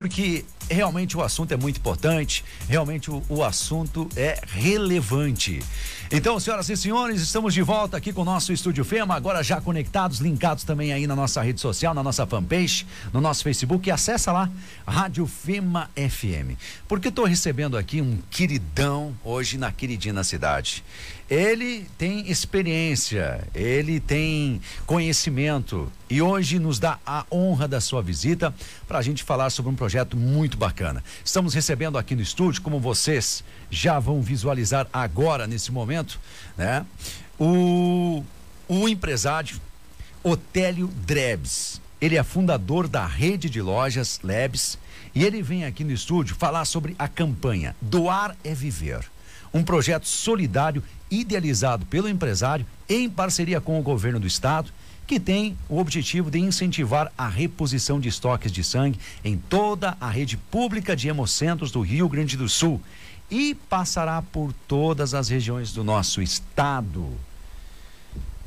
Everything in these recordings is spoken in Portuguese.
porque realmente o assunto é muito importante, realmente o, o, assunto é relevante. Então, senhoras e senhores, estamos de volta aqui com o nosso Estúdio Fema, agora já conectados, linkados também aí na nossa rede social, na nossa fanpage, no nosso Facebook, e acessa lá, Rádio Fema FM. Porque estou recebendo aqui um queridão hoje na queridina cidade. Ele tem experiência, ele tem conhecimento e hoje nos dá a honra da sua visita para a gente falar sobre um projeto muito bacana. Estamos recebendo aqui no estúdio, como vocês já vão visualizar agora nesse momento, né? O, o empresário Otélio Drebs. Ele é fundador da rede de lojas Lebs e ele vem aqui no estúdio falar sobre a campanha Doar é Viver um projeto solidário idealizado pelo empresário em parceria com o governo do estado, que tem o objetivo de incentivar a reposição de estoques de sangue em toda a rede pública de hemocentros do Rio Grande do Sul e passará por todas as regiões do nosso estado.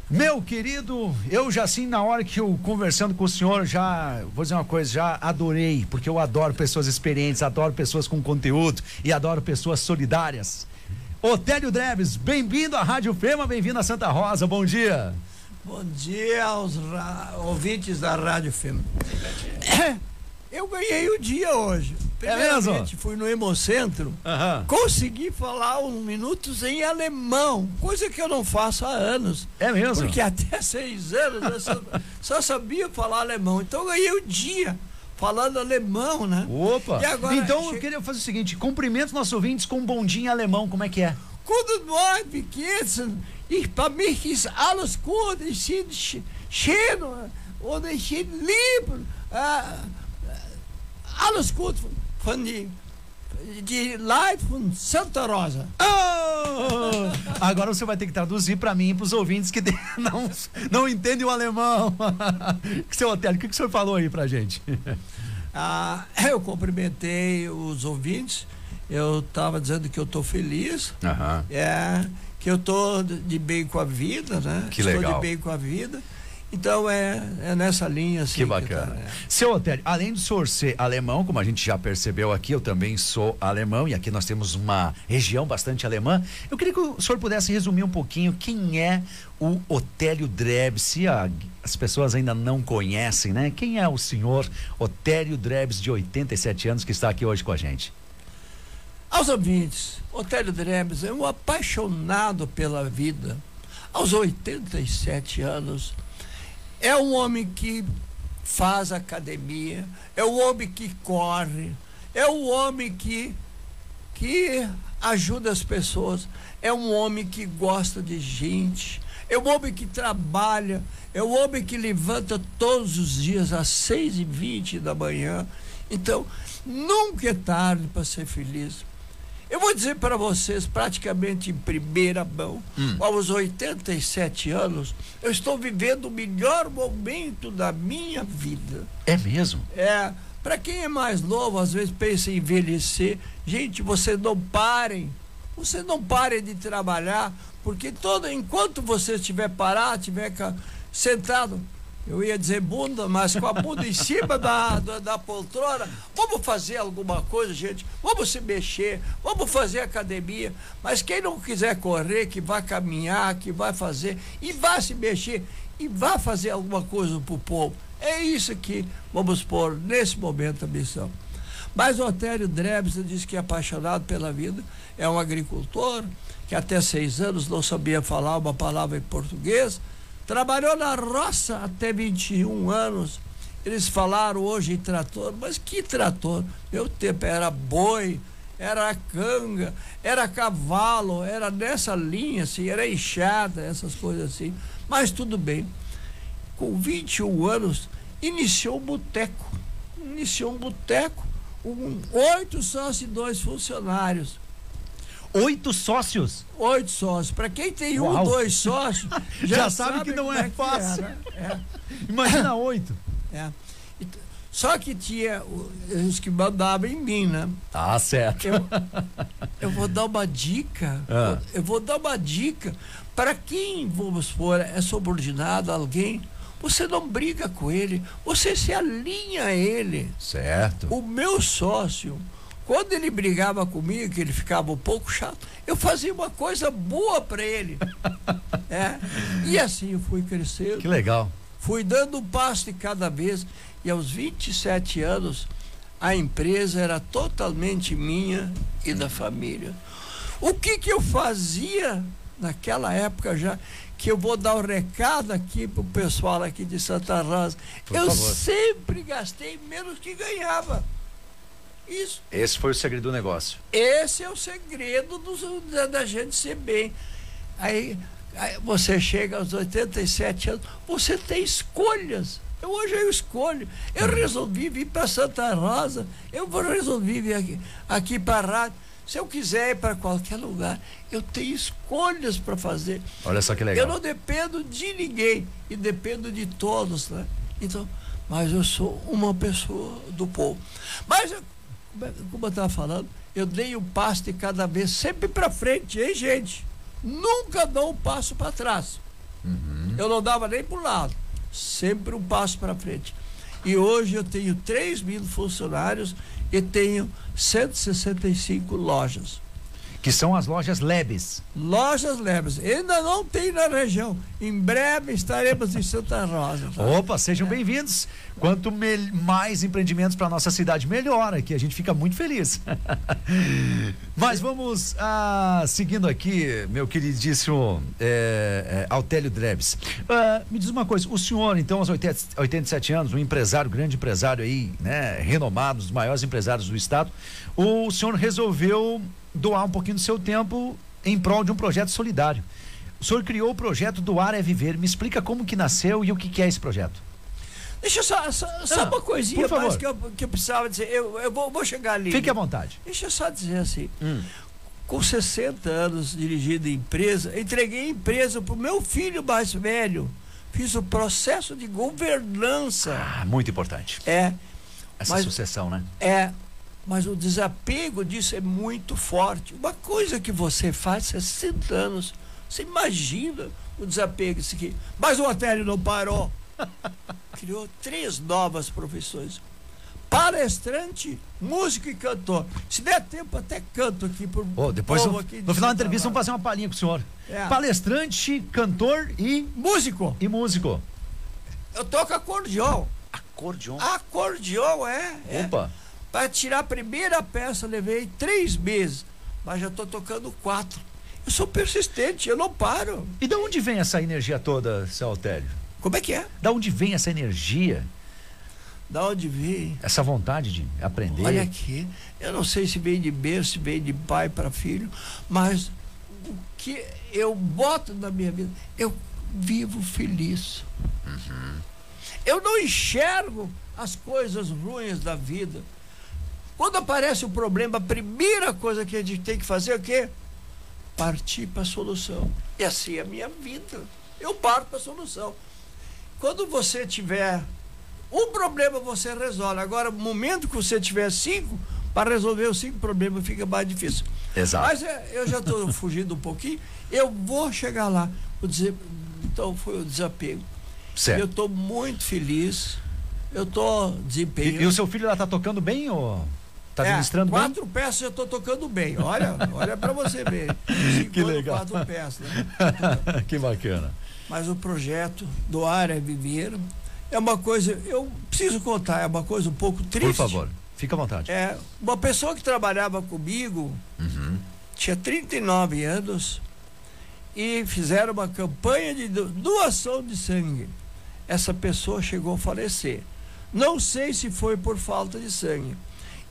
Meu querido, eu já assim, na hora que eu conversando com o senhor, já vou dizer uma coisa, já adorei, porque eu adoro pessoas experientes, adoro pessoas com conteúdo e adoro pessoas solidárias. Otélio Dreves, bem-vindo à Rádio Fema, bem-vindo a Santa Rosa, bom dia. Bom dia aos ouvintes da Rádio. É, eu ganhei o dia hoje. É mesmo? Fui no Hemocentro, uhum. consegui falar uns minutos em alemão, coisa que eu não faço há anos. É mesmo? Porque até seis anos eu só, só sabia falar alemão. Então eu ganhei o dia falando alemão, né? Opa! Agora, então che... eu queria fazer o seguinte: cumprimento nossos ouvintes com um bondinho alemão, como é que é? Guten Morgen, geht's? Ich, bei mich ist alles gut, ich bin schön und ich bin lieb. Äh, alles gut von die, die Leute von Santa Rosa. Oh! Agora você vai ter que traduzir para mim e para os ouvintes que não, não entendem o alemão. Seu Otélio, o que, que o senhor falou aí pra gente? Ah, eu cumprimentei os ouvintes. Eu estava dizendo que eu estou feliz. Uhum. É, que eu estou de bem com a vida, né? Que Estou legal. de bem com a vida. Então é, é nessa linha assim. Que bacana. Que tá, é. Seu Otélio, além de senhor ser alemão, como a gente já percebeu aqui, eu também sou alemão e aqui nós temos uma região bastante alemã. Eu queria que o senhor pudesse resumir um pouquinho quem é o Otélio Drebs, se a, as pessoas ainda não conhecem, né? Quem é o senhor Otélio Drebs, de 87 anos, que está aqui hoje com a gente? Aos ouvintes, Otélio Drebs é um apaixonado pela vida. Aos 87 anos, é um homem que faz academia, é um homem que corre, é um homem que, que ajuda as pessoas, é um homem que gosta de gente, é um homem que trabalha, é um homem que levanta todos os dias às seis e vinte da manhã. Então, nunca é tarde para ser feliz. Eu vou dizer para vocês, praticamente em primeira mão, hum. aos 87 anos, eu estou vivendo o melhor momento da minha vida. É mesmo? É. Para quem é mais novo, às vezes pensa em envelhecer. Gente, vocês não parem. Você não pare de trabalhar, porque todo enquanto você estiver parado, estiver sentado, eu ia dizer bunda, mas com a bunda em cima da, da, da, poltrona. Vamos fazer alguma coisa, gente. Vamos se mexer, vamos fazer academia. Mas quem não quiser correr, que vai caminhar, que vai fazer, e vá se mexer, e vá fazer alguma coisa para o povo. É isso que vamos pôr nesse momento a missão. Mas o Otério Drebs disse que é apaixonado pela vida, é um agricultor, que até seis anos não sabia falar uma palavra em português Trabalhou na roça até 21 anos. Eles falaram hoje em trator, mas que trator? Meu tempo era boi, era canga, era cavalo, era nessa linha, assim, era enxada, essas coisas assim. Mas tudo bem. Com 21 anos, iniciou um boteco. Iniciou um boteco, um, oito sócios e dois funcionários. Oito sócios? Oito sócios. Para quem tem Uau. um, dois sócios, já, já sabe, sabe, que não é, é fácil. É, é. Imagina oito. É. Só que tinha os que mandavam em mim, né? Tá certo. Eu, eu vou dar uma dica. Ah. Eu vou dar uma dica para quem, vamos supor, é subordinado a alguém. Você não briga com ele, você se alinha a ele. Certo. O meu sócio, quando ele brigava comigo, que ele ficava um pouco chato, eu fazia uma coisa boa para ele. é. E assim eu fui crescendo. Que legal. Fui dando um passo de cada vez. E aos 27 anos, a empresa era totalmente minha e da família. O que que eu fazia naquela época já? Que eu vou dar o um recado aqui pro pessoal aqui de Santa Rosa. Por eu favor. sempre gastei menos que ganhava. Isso. Esse foi o segredo do negócio. Esse é o segredo do, da, da gente ser bem. Aí, aí você chega aos 87 anos, você tem escolhas. Eu, hoje eu escolho. Eu resolvi vir para Santa Rosa, eu vou resolvi vir aqui, aqui para rádio. Se eu quiser ir para qualquer lugar, eu tenho escolhas para fazer. Olha só que legal. Eu não dependo de ninguém e dependo de todos, né? Então, mas eu sou uma pessoa do povo. Mas, eu- como eu estava falando, eu dei um passo de cada vez sempre para frente, hein, gente? Nunca dou um passo para trás. Eu não dava nem para o lado, sempre um passo para frente. E hoje eu tenho 3 mil funcionários e tenho 165 lojas. Que são as lojas Lebes. Lojas Lebes. Ainda não tem na região. Em breve estaremos em Santa Rosa. tá? Opa, sejam bem-vindos. Quanto mais empreendimentos para nossa cidade, melhor aqui. A gente fica muito feliz. Mas vamos ah, seguindo aqui, meu queridíssimo é, é, Altélio Drebs. Ah, me diz uma coisa, o senhor, então, aos 80, 87 anos, um empresário, grande empresário aí, né, renomado, um dos maiores empresários do estado, o senhor resolveu doar um pouquinho do seu tempo em prol de um projeto solidário. O senhor criou o projeto Doar é Viver. Me explica como que nasceu e o que, que é esse projeto. Deixa eu só, só, só Ah, uma coisinha mais que eu, que eu precisava dizer. Eu, eu vou, vou chegar ali. Fique à vontade. Deixa eu só dizer assim. Hum. Com 60 anos dirigindo empresa, entreguei a empresa para o meu filho mais velho. Fiz o processo de governança. Ah, muito importante. É, Essa Mas- sucessão, né? é. Mas o desapego disso é muito forte. Uma coisa que você faz 60 anos, você imagina o desapego disso aqui. Mas o Otélio não parou. Criou três novas profissões. Palestrante, músico e cantor. Se der tempo, até canto aqui por Ô, depois, no, aqui no final da entrevista, vamos fazer uma palhinha com o senhor. É. Palestrante, cantor e, Músico, e músico. eu toco acordeon. Acordeon. Acordeon, é. é. Para tirar a primeira peça, levei três meses, mas já estou tocando quatro. Eu sou persistente, eu não paro. E da onde vem essa energia toda, seu Altélio? Como é que é? Da onde vem essa energia, Da onde vem? essa vontade de aprender? Olha aqui, eu não sei se vem de berço, se vem de pai para filho, mas o que eu boto na minha vida, eu vivo feliz. Eu não enxergo as coisas ruins da vida. Quando aparece o problema, a primeira coisa que a gente tem que fazer é o quê? Partir para a solução. E assim é a minha vida. Eu parto para a solução. Quando você tiver um problema, você resolve. Agora, no momento que você tiver cinco, para resolver os cinco problemas fica mais difícil. Exato. Mas é, eu já estou fugindo um pouquinho. Eu vou chegar lá. Vou dizer, então foi o desapego. Eu Certo. estou muito feliz. Eu estou E, desempenhando. e o seu filho lá tá tocando bem ou tá É, administrando bem? quatro peças eu estou tocando bem. Olha, olha para você ver. Cinco Que legal. Quatro peças. né? que bacana. Mas o projeto do Ar é Viver é uma coisa, eu preciso contar, é uma coisa um pouco triste. Por favor, fica à vontade. É, uma pessoa que trabalhava comigo Uhum. tinha 39 anos e fizeram uma campanha de do- doação de sangue. Essa pessoa chegou a falecer. Não sei se foi por falta de sangue.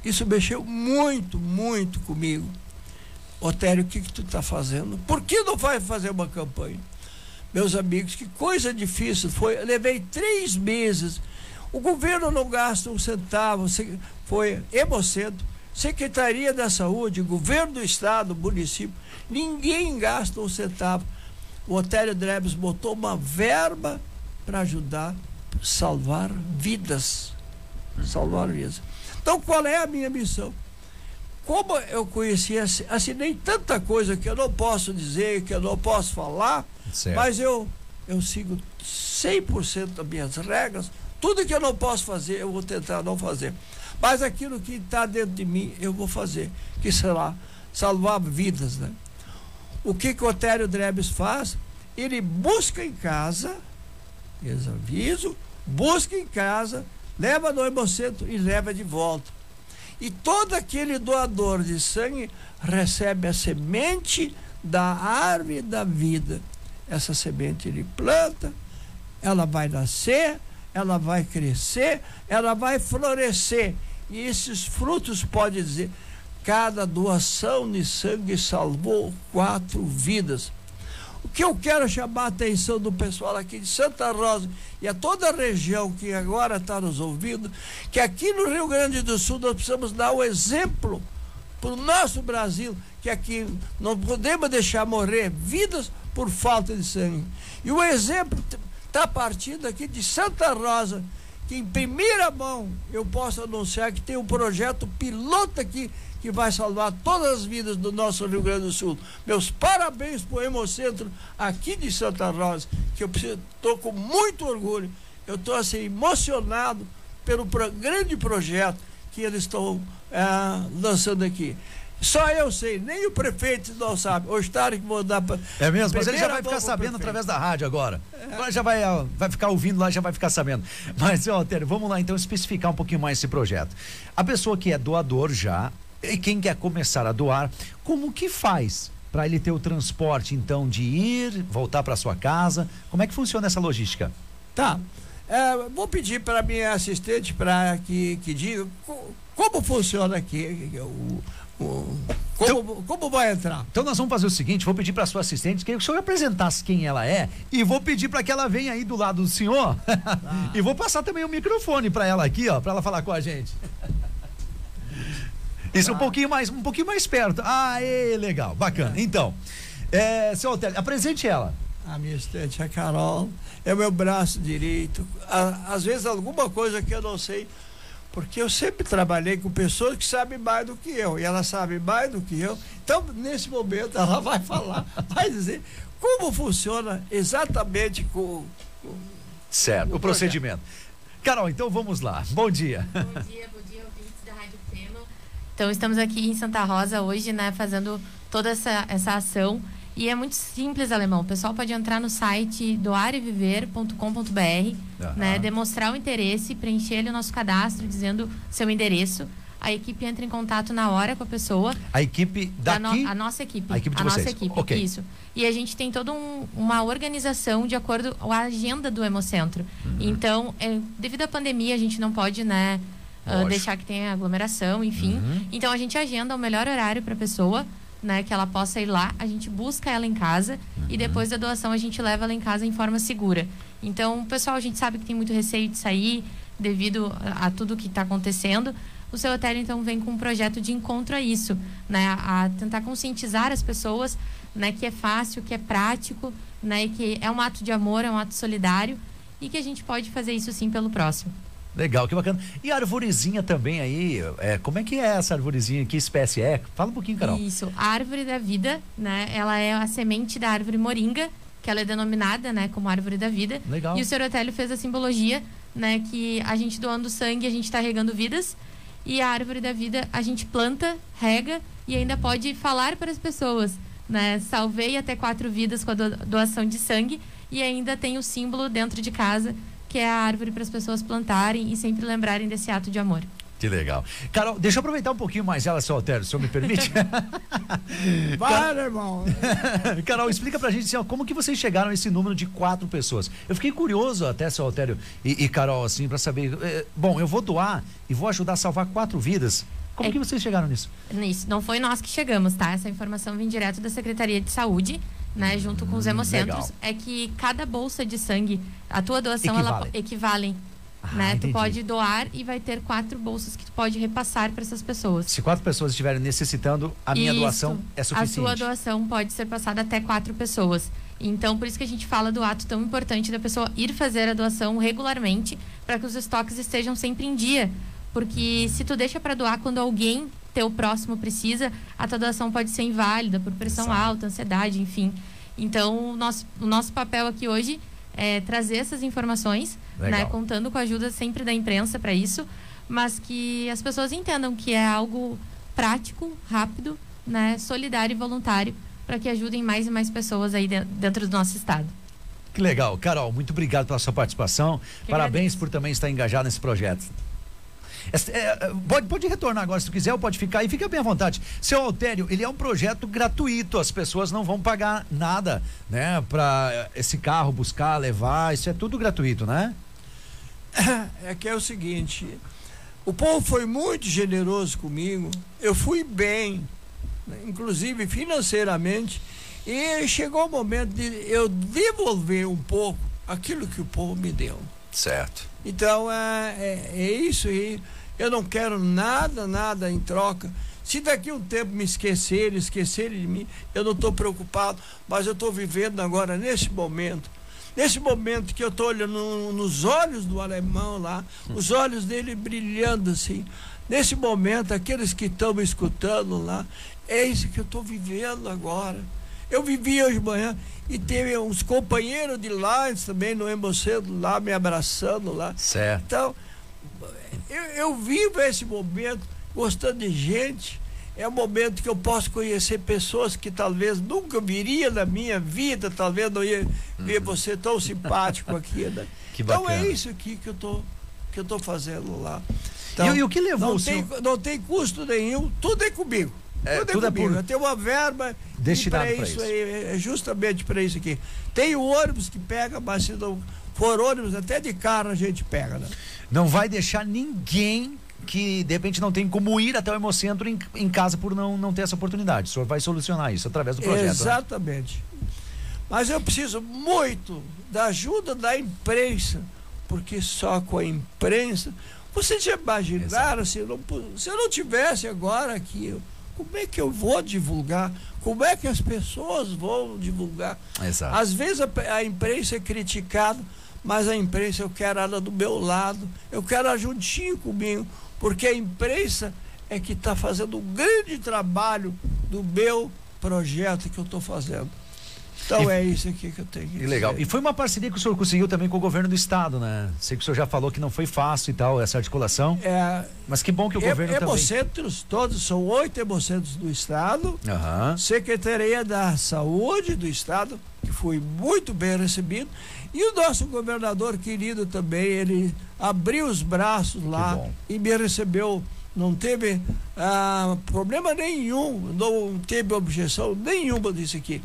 Isso mexeu muito, muito comigo. Otério, o que, que tu está fazendo? Por que não vai fazer uma campanha? Meus amigos, que coisa difícil foi. Eu levei três meses. O governo não gasta um centavo. Foi Hemocentro, Secretaria da Saúde, governo do estado, município. Ninguém gasta um centavo. O Otério Drebs botou uma verba para ajudar salvar vidas. Salvar vidas. Então, qual é a minha missão? Como eu conheci, assi- assinei tanta coisa que eu não posso dizer, que eu não posso falar, Certo. mas eu eu sigo 100% das minhas regras. Tudo que eu não posso fazer, eu vou tentar não fazer. Mas aquilo que está dentro de mim, eu vou fazer. Que será salvar vidas, né? O que, que o Otério Drebes faz? Ele busca em casa, eles aviso, busca em casa, leva no hemocentro e leva de volta. E todo aquele doador de sangue recebe a semente da árvore da vida. Essa semente ele planta, ela vai nascer, ela vai crescer, ela vai florescer. E esses frutos pode dizer, cada doação de sangue salvou quatro vidas. Que eu quero chamar a atenção do pessoal aqui de Santa Rosa e a toda a região que agora está nos ouvindo, que aqui no Rio Grande do Sul nós precisamos dar o exemplo para o nosso Brasil, que aqui não podemos deixar morrer vidas por falta de sangue. E o exemplo está partindo aqui de Santa Rosa, que em primeira mão eu posso anunciar que tem um projeto piloto aqui que vai salvar todas as vidas do nosso Rio Grande do Sul. Meus parabéns para o Hemocentro aqui de Santa Rosa, que eu estou com muito orgulho. Eu estou assim, emocionado pelo pro, grande projeto que eles estão é, lançando aqui. Só eu sei, nem o prefeito não sabe. O Estado que vou dar para. É mesmo, mas ele já vai ficar sabendo através da rádio agora. É. Agora já vai, vai ficar ouvindo lá, já vai ficar sabendo. Mas, ó, vamos lá então especificar um pouquinho mais esse projeto. A pessoa que é doador já, e quem quer começar a doar, como que faz? Para ele ter o transporte, então, de ir, voltar para sua casa? Como é que funciona essa logística? Tá. É, vou pedir para minha assistente para que, que diga como funciona aqui o, o como, então, como vai entrar? Então nós vamos fazer o seguinte, vou pedir para sua assistente que o senhor apresentasse quem ela é e vou pedir para que ela venha aí do lado do senhor ah. e vou passar também o microfone para ela aqui, ó, para ela falar com a gente. Isso ah. um pouquinho mais, um pouquinho mais perto. Ah, é legal, bacana. Então, é, seu Otélio, apresente ela. A minha assistente, a Carol, é o meu braço direito. às vezes alguma coisa que eu não sei, porque eu sempre trabalhei com pessoas que sabem mais do que eu, e ela sabe mais do que eu. Então, nesse momento, ela vai falar, vai dizer como funciona exatamente com. com certo, o, o procedimento. Carol, então vamos lá. Bom dia. Bom dia, bom dia, ouvintes da Rádio Feno. Então, estamos aqui em Santa Rosa hoje, né, fazendo toda essa, essa ação e é muito simples, alemão. O pessoal pode entrar no site doareviver.com.br, uhum. né, demonstrar o interesse, preencher o nosso cadastro dizendo seu endereço. A equipe entra em contato na hora com a pessoa. A equipe daqui? No, a nossa equipe. A equipe de a vocês. nossa equipe, okay. isso. E a gente tem toda um, uma organização de acordo com a agenda do Hemocentro. Uhum. Então, é, devido à pandemia, a gente não pode, né, uh, deixar que tenha aglomeração, enfim. Uhum. Então, a gente agenda o melhor horário para a pessoa né, que ela possa ir lá, a gente busca ela em casa uhum. e depois da doação a gente leva ela em casa em forma segura. Então, pessoal, a gente sabe que tem muito receio de sair devido a, a tudo que está acontecendo. O seu hotel então vem com um projeto de encontro a isso, né, a, a tentar conscientizar as pessoas, né, que é fácil, que é prático, né, e que é um ato de amor, é um ato solidário e que a gente pode fazer isso sim pelo próximo. Legal, que bacana. E a arvorezinha também aí, é, como é que é essa arvorezinha? Que espécie é? Fala um pouquinho, Carol. Isso, a árvore da vida, né? Ela é a semente da árvore moringa, que ela é denominada, né, como árvore da vida. Legal. E o Serotélio fez a simbologia, né, que a gente doando sangue, a gente está regando vidas. E a árvore da vida a gente planta, rega e ainda pode falar para as pessoas, né? Salvei até quatro vidas com a doação de sangue e ainda tem o símbolo dentro de casa que é a árvore para as pessoas plantarem e sempre lembrarem desse ato de amor. Que legal. Carol, deixa eu aproveitar um pouquinho mais ela, seu Altério, se o senhor me permite. Vai, irmão. Carol, explica pra gente assim, ó, como que vocês chegaram a esse número de quatro pessoas. Eu fiquei curioso até, seu Altério e, e Carol, assim, para saber. Eh, bom, eu vou doar e vou ajudar a salvar quatro vidas. Como é, que vocês chegaram nisso? Nisso. Não foi nós que chegamos, tá? Essa informação vem direto da Secretaria de Saúde né, junto com os hemocentros, Legal. é que cada bolsa de sangue, a tua doação, Equivale. ela equivale. Ah, né? Tu pode doar e vai ter quatro bolsas que tu pode repassar para essas pessoas. Se quatro pessoas estiverem necessitando, a minha Isso, doação é suficiente. A sua doação pode ser passada até quatro pessoas. Então, por isso que a gente fala do ato tão importante da pessoa ir fazer a doação regularmente para que os estoques estejam sempre em dia. Porque se tu deixa para doar quando alguém teu próximo precisa, a tua doação pode ser inválida por pressão Exato. alta, ansiedade, enfim. Então, o nosso, o nosso papel aqui hoje é, trazer essas informações, né, contando com a ajuda sempre da imprensa para isso, mas que as pessoas entendam que é algo prático, rápido, né, solidário e voluntário para que ajudem mais e mais pessoas aí dentro do nosso estado. Que legal. Carol, muito obrigado pela sua participação. Que Parabéns agradeço. por também estar engajado nesse projeto. É, é, pode, pode retornar agora se tu quiser, ou pode ficar aí, fica bem à vontade. Seu Altério, ele é um projeto gratuito, as pessoas não vão pagar nada, né, para esse carro buscar, levar, isso é tudo gratuito, né? É que é o seguinte, o povo foi muito generoso comigo, eu fui bem, né, inclusive financeiramente, e chegou o momento de eu devolver um pouco aquilo que o povo me deu. Certo. Então é, é, é isso aí. Eu não quero nada, nada em troca. Se daqui um tempo me esquecerem, esquecerem de mim, eu não estou preocupado, mas eu estou vivendo agora nesse momento. Nesse momento que eu estou olhando no, nos olhos do alemão lá, os olhos dele brilhando assim. Nesse momento, aqueles que estão me escutando lá, é isso que eu estou vivendo agora. Eu vivi hoje de manhã e teve uns companheiros de lá também no Hemocentro lá me abraçando lá. Certo. Então, eu, eu vivo esse momento gostando de gente. É um momento que eu posso conhecer pessoas que talvez nunca viria na minha vida, talvez não ia ver uhum. você tão simpático aqui, né? Que então é isso aqui que eu tô que eu tô fazendo lá. Então, e, e o que levou não o tem, senhor... não tem custo nenhum, tudo é comigo. É, tudo, tudo é comigo. É por... Eu tenho uma verba destinada para isso, isso. Aí, é justamente para isso aqui. Tem o ônibus que pega, mas se não for ônibus, até de carro a gente pega, né? Não vai deixar ninguém que de repente não tem como ir até o Hemocentro em, em casa por não, não ter essa oportunidade. O senhor vai solucionar isso através do projeto. Né? Exatamente. Né? Mas eu preciso muito da ajuda da imprensa, porque só com a imprensa. Vocês já imaginaram se eu, não, se eu não tivesse agora aqui como é que eu vou divulgar? Como é que as pessoas vão divulgar? Exato. Às vezes a, a imprensa é criticada, mas a imprensa eu quero ela do meu lado, eu quero ela juntinho comigo, porque a imprensa é que está fazendo um grande trabalho do meu projeto que eu estou fazendo. Então e, é isso aqui que eu tenho que dizer. Legal. E foi uma parceria que o senhor conseguiu também com o governo do estado, né? Sei que o senhor já falou que não foi fácil e tal, essa articulação. É, mas que bom que o he, governo hemocentros, também... todos, são oito hemocentros do estado. Uhum. Secretaria da Saúde do estado, que foi muito bem recebido. E o nosso governador querido também, ele abriu os braços lá e me recebeu não teve ah, problema nenhum, não teve objeção nenhuma disso aqui.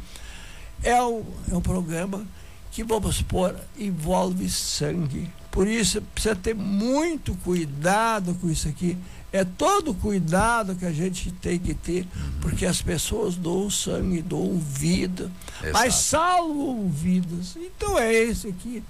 É um, é um programa que, vamos supor, envolve sangue. Por isso, precisa ter muito cuidado com isso aqui. É todo cuidado que a gente tem que ter, porque as pessoas doam sangue, doam vida, Exato. mas salvam vidas. Então é esse aqui,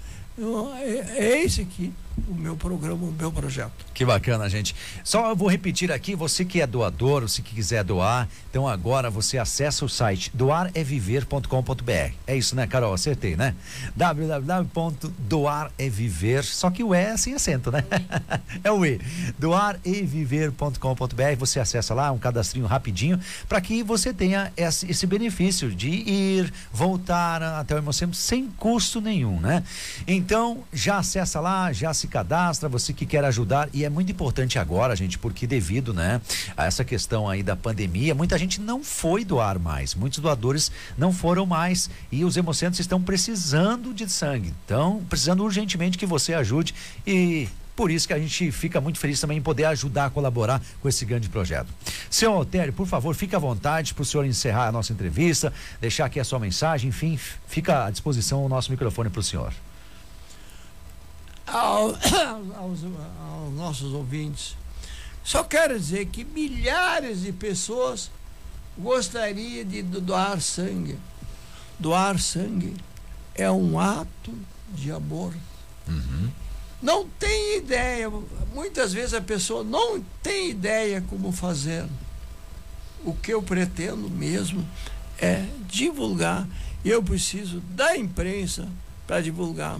é, é esse aqui o meu programa, o meu projeto. Que bacana, gente. Só eu vou repetir aqui, você que é doador, se quiser doar, então agora você acessa o site doareviver.com.br. É isso, né, Carol? Acertei, né? www.doareviver, só que o E é sem acento, né? é o E. doareviver.com.br, você acessa lá, um cadastrinho rapidinho, para que você tenha esse, esse, benefício de ir, voltar até o Hemocentro sem custo nenhum, né? Então, já acessa lá, já se cadastra, você que quer ajudar, e é muito importante agora, gente, porque devido, né, a essa questão aí da pandemia, muita gente não foi doar mais, muitos doadores não foram mais e os hemocentros estão precisando de sangue, então precisando urgentemente que você ajude e por isso que a gente fica muito feliz também em poder ajudar a colaborar com esse grande projeto. Senhor Altério, por favor, fique à vontade para o senhor encerrar a nossa entrevista, deixar aqui a sua mensagem, enfim, fica à disposição o nosso microfone para o senhor ao, aos, aos nossos ouvintes. Só quero dizer que milhares de pessoas gostariam de doar sangue. Doar sangue é um ato de amor. Uhum. Não tem ideia, muitas vezes a pessoa não tem ideia como fazer. O que eu pretendo mesmo é divulgar. Eu preciso da imprensa para divulgar.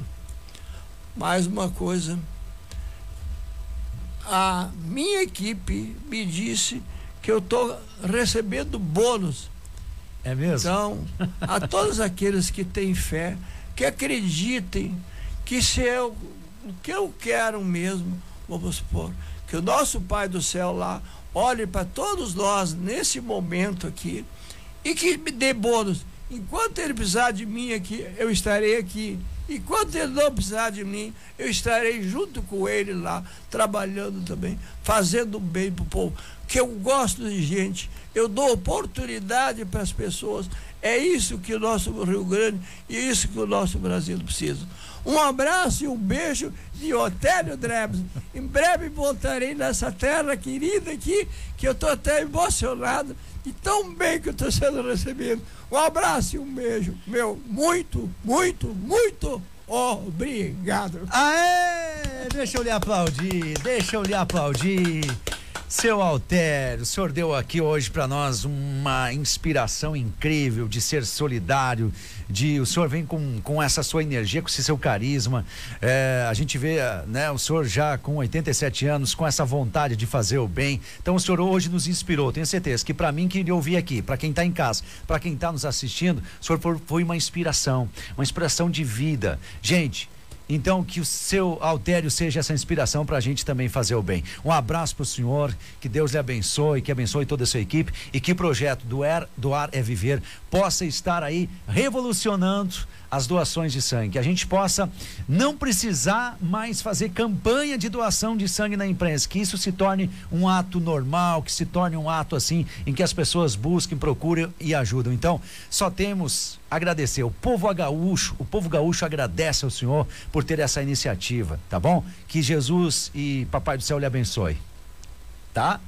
Mais uma coisa, a minha equipe me disse que eu estou recebendo bônus. É mesmo? Então, a todos aqueles que têm fé, que acreditem que se eu, o que eu quero mesmo, vamos supor, que o nosso Pai do céu lá olhe para todos nós nesse momento aqui e que me dê bônus. Enquanto ele precisar de mim aqui, eu estarei aqui. Enquanto ele não precisar de mim, eu estarei junto com ele lá, trabalhando também, fazendo bem para o povo. Que eu gosto de gente, eu dou oportunidade para as pessoas. É isso que o nosso Rio Grande e é isso que o nosso Brasil precisa. Um abraço e um beijo de Otélio Drebs. Em breve voltarei nessa terra querida aqui, que eu estou até emocionado e tão bem que eu estou sendo recebido. Um abraço e um beijo, meu, muito, muito, muito obrigado. Aê! Deixa eu lhe aplaudir, deixa eu lhe aplaudir. Seu Altério, o senhor deu aqui hoje para nós uma inspiração incrível de ser solidário, de o senhor vem com, com essa sua energia, com esse seu carisma. É, a gente vê, né, o senhor já com 87 anos, com essa vontade de fazer o bem. Então o senhor hoje nos inspirou, tenho certeza que para mim que eu ouvi aqui, para quem está em casa, para quem está nos assistindo, o senhor foi uma inspiração, uma inspiração de vida. Gente, então, que o seu Altério seja essa inspiração para a gente também fazer o bem. Um abraço para o senhor, que Deus lhe abençoe, que abençoe toda a sua equipe e que o projeto do Ar, do Ar é Viver possa estar aí revolucionando as doações de sangue, que a gente possa não precisar mais fazer campanha de doação de sangue na imprensa, que isso se torne um ato normal, que se torne um ato assim em que as pessoas busquem, procurem e ajudam. Então, só temos agradecer. O povo gaúcho, o povo gaúcho agradece ao Senhor por ter essa iniciativa, tá bom? Que Jesus e Papai do Céu lhe abençoe. Tá?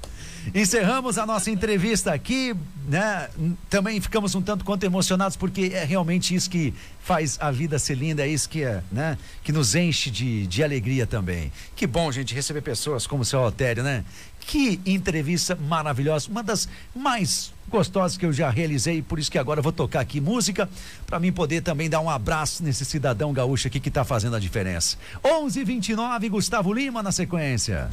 Encerramos a nossa entrevista aqui, né? Também ficamos um tanto quanto emocionados porque é realmente isso que faz a vida ser linda, é isso que é, né? Que nos enche de, de alegria também. Que bom, gente, receber pessoas como o seu Altério, né? Que entrevista maravilhosa, uma das mais gostosas que eu já realizei, por isso que agora eu vou tocar aqui música para mim poder também dar um abraço nesse cidadão gaúcho aqui que está fazendo a diferença. 11:29 Gustavo Lima na sequência.